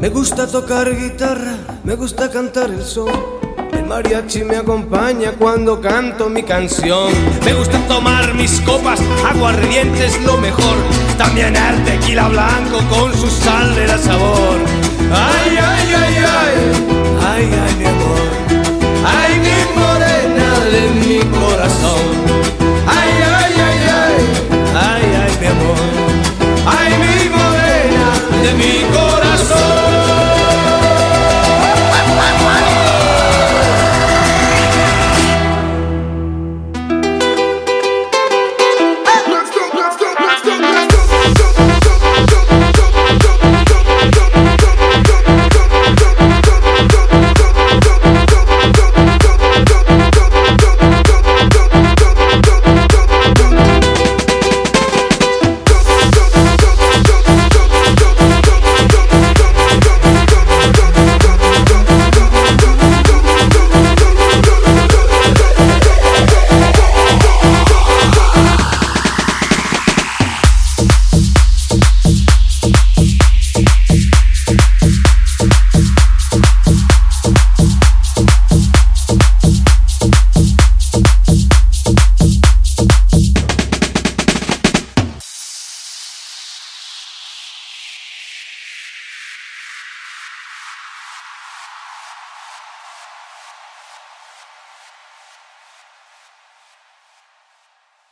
Me gusta tocar guitarra, me gusta cantar el son. El mariachi me acompaña cuando canto mi canción. Me gusta tomar mis copas, aguardiente es lo mejor. También el tequila blanco con su sal de la sabor. Ay, ay, ay, ay, ay. Ay,